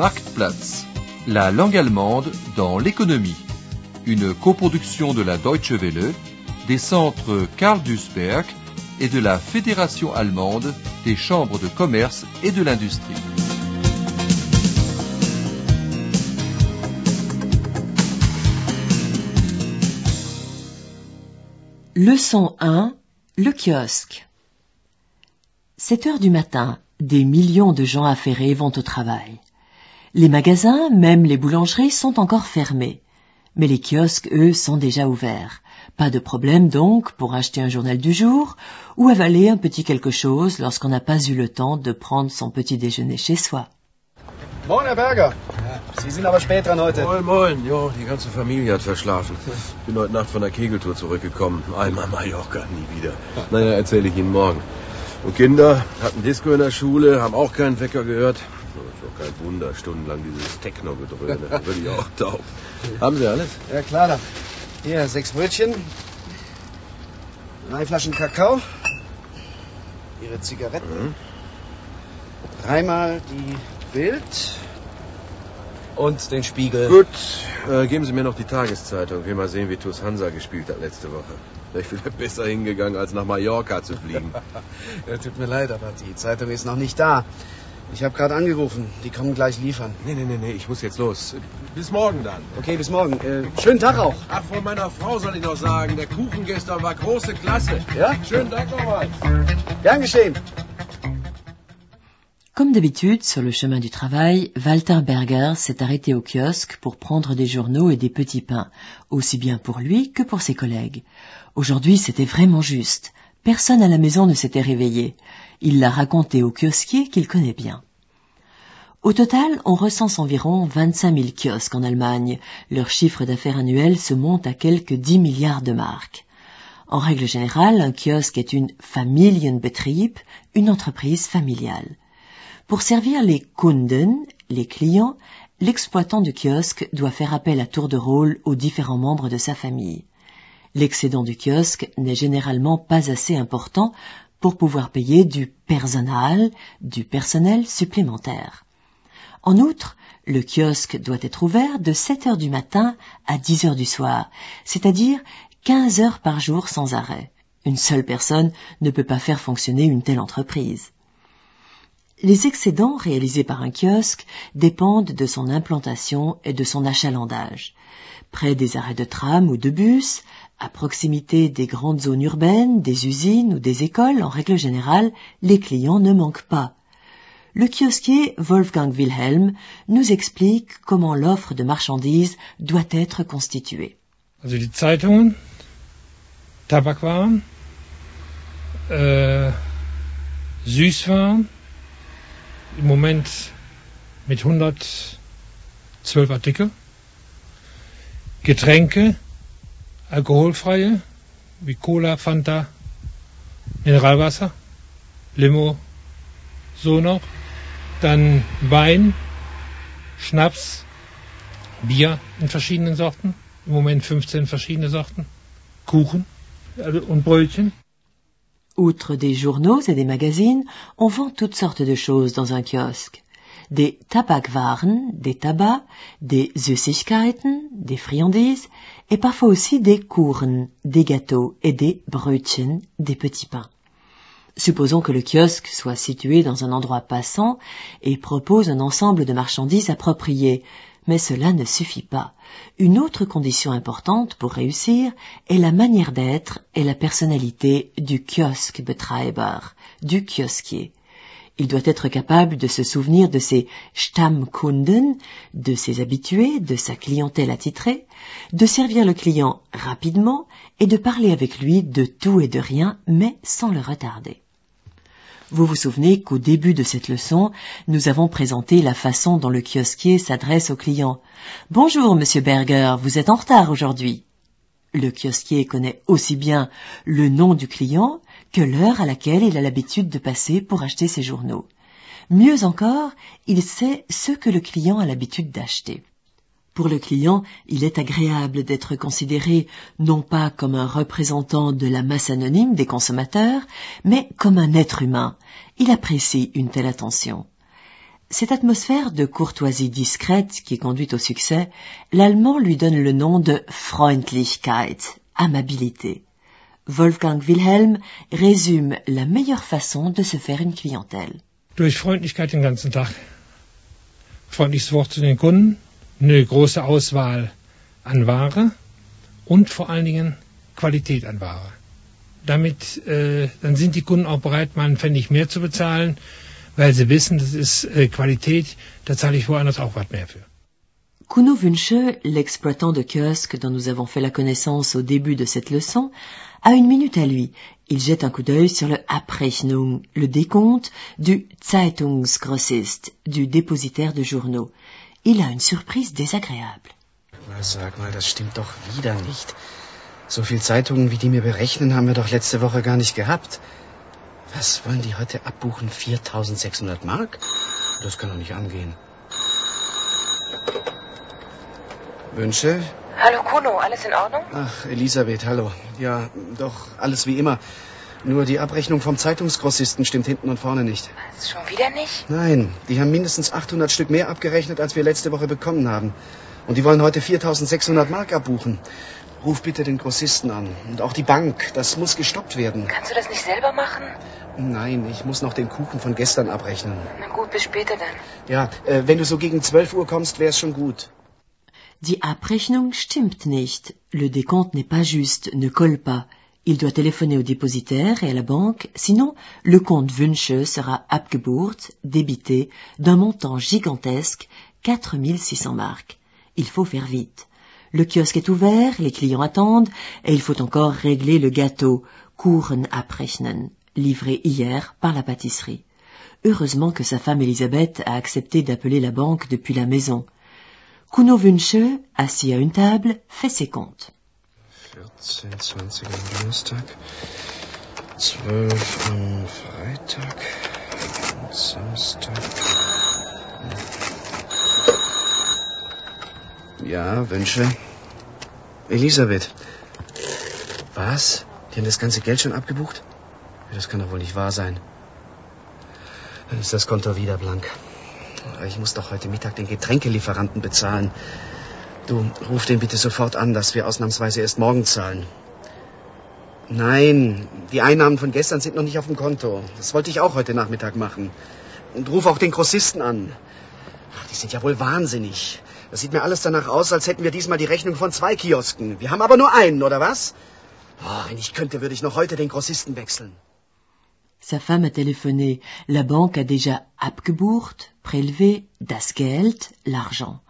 Marktplatz, la langue allemande dans l'économie. Une coproduction de la Deutsche Welle, des centres Karl Duisberg et de la Fédération allemande des chambres de commerce et de l'industrie. Leçon 1 Le kiosque 7 heures du matin, des millions de gens affairés vont au travail. Les magasins, même les boulangeries, sont encore fermés. Mais les kiosques, eux, sont déjà ouverts. Pas de problème donc pour acheter un journal du jour ou avaler un petit quelque chose lorsqu'on n'a pas eu le temps de prendre son petit déjeuner chez soi. Moin, Herr Berger. Sie sind aber spät dran heute. Moin, moin. Jo, die ganze Familie hat verschlafen. Bin heute Nacht von der Kegeltour zurückgekommen. Einmal Mallorca, nie wieder. Naja, erzähle ich Ihnen morgen. Und Kinder hatten Disco in der Schule, haben auch keinen Wecker gehört. Ist doch kein Wunder, stundenlang dieses Techno-Gedröhne. Da Würde ich auch taub. Haben Sie alles? Ja, klar. Hier, sechs Brötchen. Drei Flaschen Kakao. Ihre Zigaretten. Mhm. Dreimal die Bild. Und den Spiegel. Gut, äh, geben Sie mir noch die Tageszeitung. Wir mal sehen, wie TuS Hansa gespielt hat letzte Woche. Wäre ich wieder besser hingegangen, als nach Mallorca zu fliegen. Ja, tut mir leid, aber die Zeitung ist noch nicht da. Ich habe gerade angerufen. Die kommen gleich liefern. nee, nee, nee, nee, ich muss jetzt los. Bis morgen dann. Okay, bis morgen. Äh, schönen Tag auch. Ach, von meiner Frau soll ich noch sagen, der Kuchen gestern war große Klasse. Ja? Schönen Dank nochmal. Gern geschehen. Comme d'habitude, sur le chemin du travail, Walter Berger s'est arrêté au kiosque pour prendre des journaux et des petits pains, aussi bien pour lui que pour ses collègues. Aujourd'hui, c'était vraiment juste. Personne à la maison ne s'était réveillé. Il l'a raconté au kiosquier qu'il connaît bien. Au total, on recense environ 25 000 kiosques en Allemagne. Leur chiffre d'affaires annuel se monte à quelques 10 milliards de marques. En règle générale, un kiosque est une Familienbetrieb, une entreprise familiale. Pour servir les Kunden, les clients, l'exploitant du kiosque doit faire appel à tour de rôle aux différents membres de sa famille. L'excédent du kiosque n'est généralement pas assez important pour pouvoir payer du personnel, du personnel supplémentaire. En outre, le kiosque doit être ouvert de 7 heures du matin à 10 heures du soir, c'est-à-dire 15 heures par jour sans arrêt. Une seule personne ne peut pas faire fonctionner une telle entreprise. Les excédents réalisés par un kiosque dépendent de son implantation et de son achalandage. Près des arrêts de tram ou de bus, à proximité des grandes zones urbaines, des usines ou des écoles, en règle générale, les clients ne manquent pas. Le kiosquier Wolfgang Wilhelm nous explique comment l'offre de marchandises doit être constituée. Äh, Moment mit 112 Artikel, Getränke, alkoholfreie, wie Cola, Fanta, Mineralwasser, Limo, so noch, dann Wein, Schnaps, Bier in verschiedenen Sorten, im Moment 15 verschiedene Sorten, Kuchen also, und Brötchen. Outre des journaux et des magazines, on vend toutes sortes de choses dans un kiosque. Des Tabakwaren, des tabacs, des Süßigkeiten, des friandises, et parfois aussi des Kuchen, des gâteaux, et des Brötchen, des petits pains. Supposons que le kiosque soit situé dans un endroit passant et propose un ensemble de marchandises appropriées, mais cela ne suffit pas. Une autre condition importante pour réussir est la manière d'être et la personnalité du Kioskbetreiber, du kiosquier. Il doit être capable de se souvenir de ses Stammkunden, de ses habitués, de sa clientèle attitrée, de servir le client rapidement et de parler avec lui de tout et de rien, mais sans le retarder. Vous vous souvenez qu'au début de cette leçon, nous avons présenté la façon dont le kiosquier s'adresse au client. Bonjour, monsieur Berger, vous êtes en retard aujourd'hui. Le kiosquier connaît aussi bien le nom du client que l'heure à laquelle il a l'habitude de passer pour acheter ses journaux. Mieux encore, il sait ce que le client a l'habitude d'acheter. Pour le client, il est agréable d'être considéré non pas comme un représentant de la masse anonyme des consommateurs, mais comme un être humain. Il apprécie une telle attention. Cette atmosphère de courtoisie discrète qui conduit au succès, l'allemand lui donne le nom de Freundlichkeit, amabilité. Wolfgang Wilhelm résume la meilleure façon de se faire une clientèle. Durch Freundlichkeit den ganzen Tag. Freundliches Wort zu den Kunden, eine große Auswahl an Ware und vor allen Dingen Qualität an Ware. Damit äh, dann sind die Kunden auch bereit, mal einen Pfennig mehr zu bezahlen, weil sie wissen, das ist äh, Qualität, da zahle ich woanders auch was mehr für. Kuno Wünsche, l'exploitant de kiosque dont nous avons fait la connaissance au début de cette leçon, a une minute à lui. Il jette un coup d'œil sur le Abrechnung, le décompte du Zeitungsgrossist, du dépositaire de journaux. Il a une surprise désagréable. Sag mal, das stimmt doch wieder nicht. So viel Zeitungen, wie die mir berechnen, haben wir doch letzte Woche gar nicht gehabt. Was wollen die heute abbuchen? 4600 Mark? Das kann doch nicht angehen. Wünsche? Hallo Kuno, alles in Ordnung? Ach, Elisabeth, hallo. Ja, doch, alles wie immer. Nur die Abrechnung vom Zeitungsgrossisten stimmt hinten und vorne nicht. Was, schon wieder nicht? Nein, die haben mindestens 800 Stück mehr abgerechnet, als wir letzte Woche bekommen haben. Und die wollen heute 4600 Mark abbuchen. Ruf bitte den Grossisten an. Und auch die Bank. Das muss gestoppt werden. Kannst du das nicht selber machen? Nein, ich muss noch den Kuchen von gestern abrechnen. Na gut, bis später dann. Ja, äh, wenn du so gegen 12 Uhr kommst, wär's schon gut. Die Abrechnung stimmt nicht. Le décompte n'est pas juste, ne colle pas. Il doit téléphoner au dépositaire et à la banque, sinon le compte Wünsche sera abgebucht, débité, d'un montant gigantesque, 4600 marques. Il faut faire vite. Le kiosque est ouvert, les clients attendent, et il faut encore régler le gâteau, Kuchen abrechnen, livré hier par la pâtisserie. Heureusement que sa femme Elisabeth a accepté d'appeler la banque depuis la maison. Kuno Wünsche, assis à une table, fait ses comptes. 14, 20 am Donnerstag, 12 am Freitag, Samstag. Ja, Wünsche. Elisabeth. Was? Die haben das ganze Geld schon abgebucht? Das kann doch wohl nicht wahr sein. Dann ist das Konto wieder blank. Ich muss doch heute Mittag den Getränkelieferanten bezahlen. Du, ruf den bitte sofort an, dass wir ausnahmsweise erst morgen zahlen. Nein, die Einnahmen von gestern sind noch nicht auf dem Konto. Das wollte ich auch heute Nachmittag machen. Und ruf auch den Grossisten an. Ach, die sind ja wohl wahnsinnig. Das sieht mir alles danach aus, als hätten wir diesmal die Rechnung von zwei Kiosken. Wir haben aber nur einen, oder was? Oh, wenn ich könnte, würde ich noch heute den Grossisten wechseln. Sa femme a téléphoné. La banque a déjà abgebucht, prélevé, das Geld, l'argent.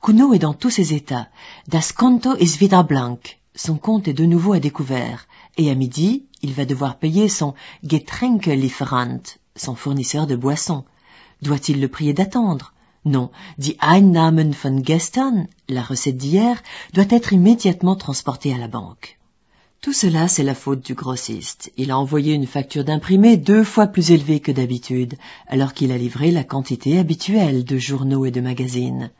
Kuno est dans tous ses états. Das Konto ist wieder blank. Son compte est de nouveau à découvert. Et à midi, il va devoir payer son Getränkelieferant, son fournisseur de boissons. Doit-il le prier d'attendre? Non. Die Einnahmen von gestern, la recette d'hier, doit être immédiatement transportée à la banque. Tout cela, c'est la faute du grossiste. Il a envoyé une facture d'imprimé deux fois plus élevée que d'habitude, alors qu'il a livré la quantité habituelle de journaux et de magazines.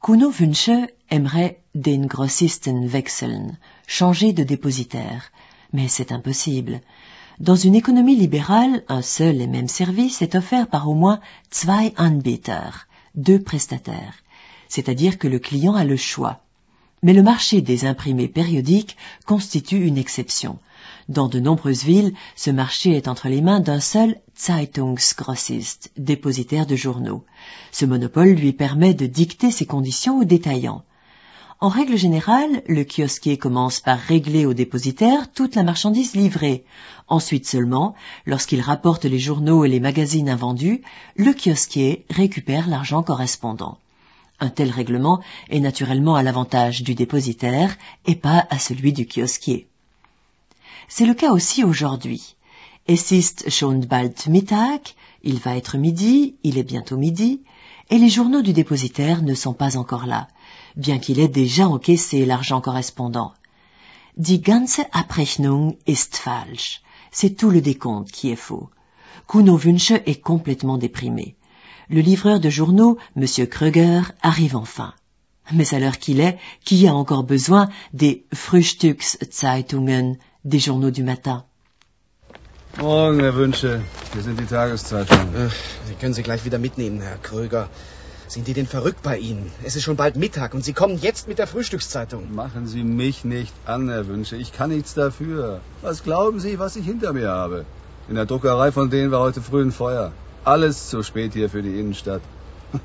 Kuno Wünsche aimerait den Grossisten wechseln, changer de dépositaire. Mais c'est impossible. Dans une économie libérale, un seul et même service est offert par au moins zwei Anbieter, deux prestataires. C'est-à-dire que le client a le choix. Mais le marché des imprimés périodiques constitue une exception. Dans de nombreuses villes, ce marché est entre les mains d'un seul Zeitungsgrossist, dépositaire de journaux. Ce monopole lui permet de dicter ses conditions aux détaillants. En règle générale, le kiosquier commence par régler au dépositaire toute la marchandise livrée. Ensuite seulement, lorsqu'il rapporte les journaux et les magazines invendus, le kiosquier récupère l'argent correspondant. Un tel règlement est naturellement à l'avantage du dépositaire et pas à celui du kiosquier. C'est le cas aussi aujourd'hui. Es ist schon bald Mittag, il va être midi, il est bientôt midi, et les journaux du dépositaire ne sont pas encore là, bien qu'il ait déjà encaissé l'argent correspondant. Die ganze Abrechnung ist falsch. C'est tout le décompte qui est faux. Kuno Wünsche est complètement déprimé. Le livreur de journaux, M. Kröger, arrive enfin. Mais à l'heure qu'il est, qui a encore besoin des Frühstückszeitungen, des journaux du matin Morgen, Herr Wünsche. Hier sind die Tageszeitungen. Ach, Sie können sie gleich wieder mitnehmen, Herr Kröger. Sind die denn verrückt bei Ihnen? Es ist schon bald Mittag und Sie kommen jetzt mit der Frühstückszeitung. Machen Sie mich nicht an, Herr Wünsche. Ich kann nichts dafür. Was glauben Sie, was ich hinter mir habe? In der Druckerei von denen war heute früh ein Feuer. Alles zu spät hier für die Innenstadt.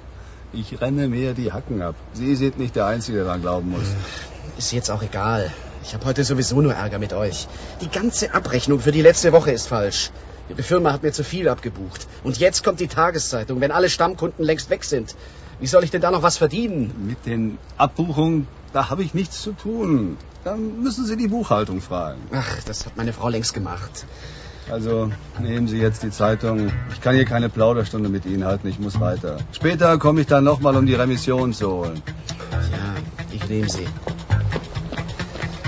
Ich renne mir die Hacken ab. Sie sind nicht der Einzige, der daran glauben muss. Ist jetzt auch egal. Ich habe heute sowieso nur Ärger mit euch. Die ganze Abrechnung für die letzte Woche ist falsch. Ihre Firma hat mir zu viel abgebucht. Und jetzt kommt die Tageszeitung, wenn alle Stammkunden längst weg sind. Wie soll ich denn da noch was verdienen? Mit den Abbuchungen, da habe ich nichts zu tun. Dann müssen Sie die Buchhaltung fragen. Ach, das hat meine Frau längst gemacht. Also nehmen Sie jetzt die Zeitung. Ich kann hier keine Plauderstunde mit Ihnen halten. Ich muss weiter. Später komme ich dann nochmal, um die Remission zu holen. Ja, ich nehme sie.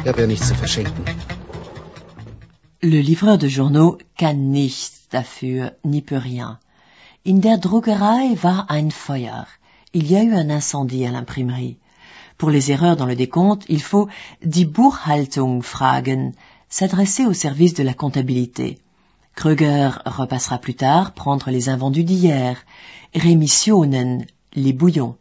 Ich habe ja nichts zu verschenken. Le livreur de journaux kann nichts dafür, n'y peut rien. In der Druckerei war ein Feuer. Il y a eu un incendie à l'imprimerie. Pour les erreurs dans le décompte, il faut die Buchhaltung fragen, s'adresser au service de la comptabilité. Kröger repassera plus tard prendre les invendus d'hier, Remissionen, les bouillons.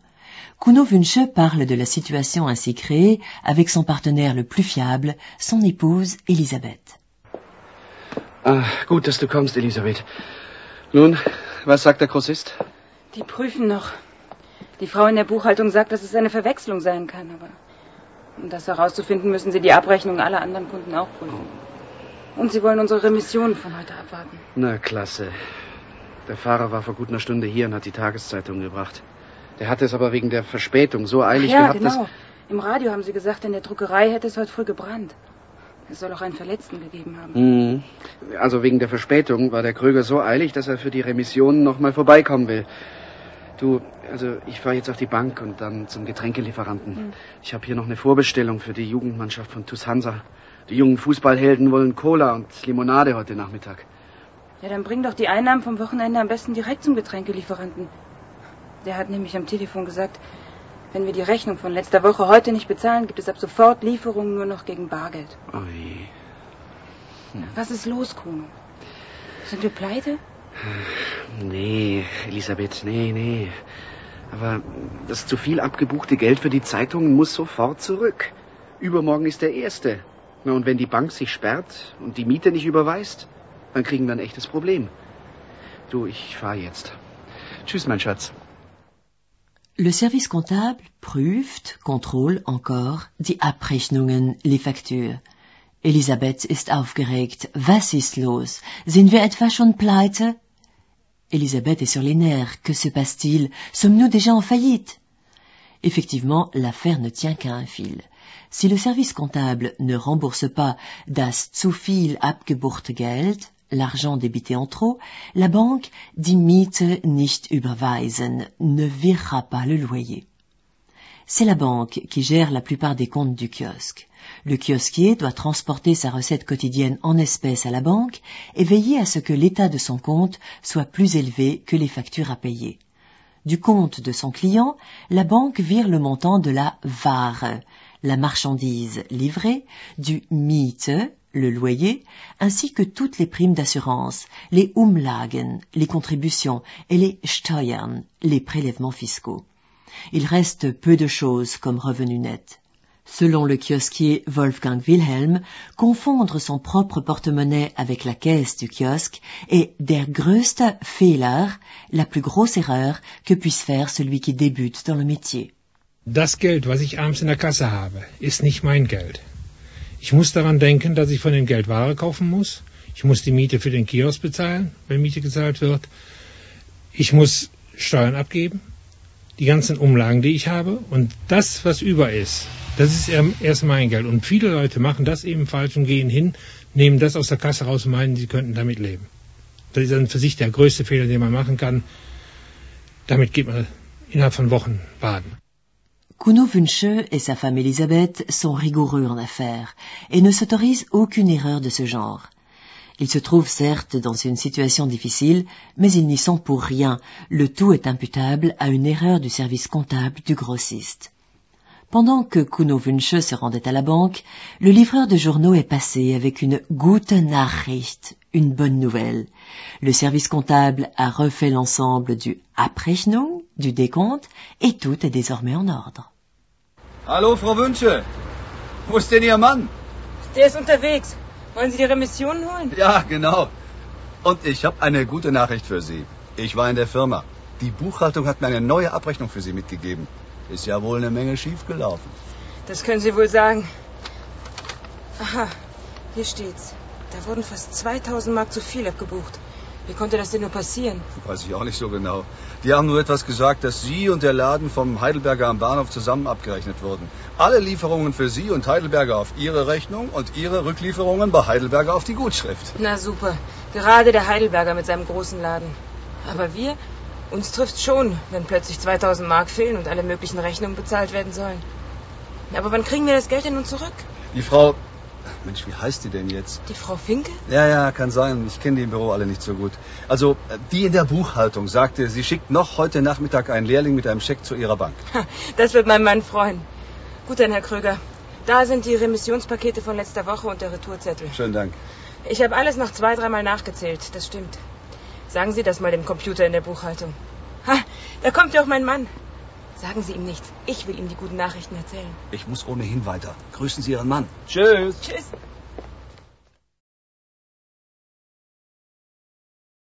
Kuno Wünsche parle de la situation ainsi créée avec son partenaire le plus fiable, son épouse Elisabeth. Ah, gut, dass du kommst, Elisabeth. Nun, was sagt der Grossist? Die prüfen noch. Die Frau in der Buchhaltung sagt, dass es eine Verwechslung sein kann, aber um das herauszufinden, müssen sie die Abrechnung aller anderen Kunden auch prüfen. Und sie wollen unsere Remission von heute abwarten. Na, klasse. Der Fahrer war vor gut einer Stunde hier und hat die Tageszeitung gebracht. Der hatte es aber wegen der Verspätung so eilig ja, gehabt, genau. Im Radio haben sie gesagt, in der Druckerei hätte es heute früh gebrannt. Es soll auch einen Verletzten gegeben haben. dass... Mhm. Also wegen der Verspätung war der Kröger so eilig, dass er für die Remission noch mal vorbeikommen will. Du, also ich fahre jetzt auf die Bank und dann zum Getränkelieferanten. Mhm. Ich habe hier noch eine Vorbestellung für die Jugendmannschaft von TuS Hansa. Die jungen Fußballhelden wollen Cola und Limonade heute Nachmittag. Ja, dann bring doch die Einnahmen vom Wochenende am besten direkt zum Getränkelieferanten. Der hat nämlich am Telefon gesagt, wenn wir die Rechnung von letzter Woche heute nicht bezahlen, gibt es ab sofort Lieferungen nur noch gegen Bargeld. Ui. Was ist los, Kuno? Sind wir pleite? Nee, Elisabeth, nee, nee. Aber das zu viel abgebuchte Geld für die Zeitungen muss sofort zurück. Übermorgen ist der erste. Na, und wenn die Bank sich sperrt und die Miete nicht überweist, dann kriegen wir ein echtes Problem. Du, ich fahr jetzt. Tschüss, mein Schatz. Le service comptable prüft, contrôle encore die Abrechnungen, les Faktüren. Elisabeth ist aufgeregt. Was ist los? Sind wir etwa schon pleite? Elisabeth est sur les nerfs. Que se passe-t-il? Sommes-nous déjà en faillite? Effectivement, l'affaire ne tient qu'à un fil. Si le service comptable ne rembourse pas das zu viel abgebuchte Geld, l'argent débité en trop, la banque, die Miete nicht überweisen, ne virera pas le loyer. C'est la banque qui gère la plupart des comptes du kiosque. Le kiosquier doit transporter sa recette quotidienne en espèces à la banque et veiller à ce que l'état de son compte soit plus élevé que les factures à payer. Du compte de son client, la banque vire le montant de la Ware, la marchandise livrée, du Miete, le loyer, ainsi que toutes les primes d'assurance, les Umlagen, les contributions et les Steuern, les prélèvements fiscaux. Il reste peu de choses comme revenu net. Selon le kiosquier Wolfgang Wilhelm, confondre son propre porte-monnaie avec la caisse du kiosque est der größte Fehler, la plus grosse erreur que puisse faire celui qui débute dans le métier. Das Geld, was ich abends in der Kasse habe, ist nicht mein Geld. Ich muss daran denken, dass ich von dem Geld Ware kaufen muss. Ich muss die Miete für den Kiosk bezahlen, wenn Miete gezahlt wird. Ich muss Steuern abgeben, die ganzen Umlagen, die ich habe. Und das, was über ist, das ist erst mein Geld. Und viele Leute machen das eben falsch und gehen hin, nehmen das aus der Kasse raus und meinen, sie könnten damit leben. Das ist dann für sich der größte Fehler, den man machen kann. Damit geht man innerhalb von Wochen baden. Kuno Wünsche et sa femme Elisabeth sont rigoureux en affaires et ne s'autorisent aucune erreur de ce genre. Ils se trouvent certes dans une situation difficile, mais ils n'y sont pour rien. Le tout est imputable à une erreur du service comptable du grossiste. Pendant que Kuno Wünsche se rendait à la banque, le livreur de journaux est passé avec une gute Nachricht, une bonne nouvelle. Le service comptable a refait l'ensemble du Abrechnung, du décompte, et tout est désormais en ordre. Hallo, Frau Wünsche? Wo ist denn Ihr Mann? Der ist unterwegs? Wollen Sie die Remissionen holen? Ja, genau. Und ich habe eine gute Nachricht für Sie. Ich war in der Firma. Die Buchhaltung hat mir eine neue Abrechnung für Sie mitgegeben. Ist ja wohl eine Menge schiefgelaufen. Das können Sie wohl sagen. Aha, hier steht's. Da wurden fast 2000 Mark zu viel abgebucht. Wie konnte das denn nur passieren? Weiß ich auch nicht so genau. Die haben nur etwas gesagt, dass Sie und der Laden vom Heidelberger am Bahnhof zusammen abgerechnet wurden. Alle Lieferungen für Sie und Heidelberger auf Ihre Rechnung und Ihre Rücklieferungen bei Heidelberger auf die Gutschrift. Na super. Gerade der Heidelberger mit seinem großen Laden. Aber wir, uns trifft's schon, wenn plötzlich 2000 Mark fehlen und alle möglichen Rechnungen bezahlt werden sollen. Aber wann kriegen wir das Geld denn nun zurück? Die Frau... Mensch, wie heißt die denn jetzt? Die Frau Finke? Ja, ja, kann sein. Ich kenne die im Büro alle nicht so gut. Also, die in der Buchhaltung sagte, sie schickt noch heute Nachmittag einen Lehrling mit einem Scheck zu ihrer Bank. Das wird mein Mann freuen. Gut dann, Herr Kröger. Da sind die Remissionspakete von letzter Woche und der Retourzettel. Schönen Dank. Ich habe alles noch zwei, dreimal nachgezählt. Das stimmt. Sagen Sie das mal dem Computer in der Buchhaltung. Ha, da kommt ja auch mein Mann. Sagen Sie ihm nichts. Ich will ihm die guten Nachrichten erzählen. Ich muss ohnehin weiter. Grüßen Sie Ihren Mann. Tschüss. Tschüss.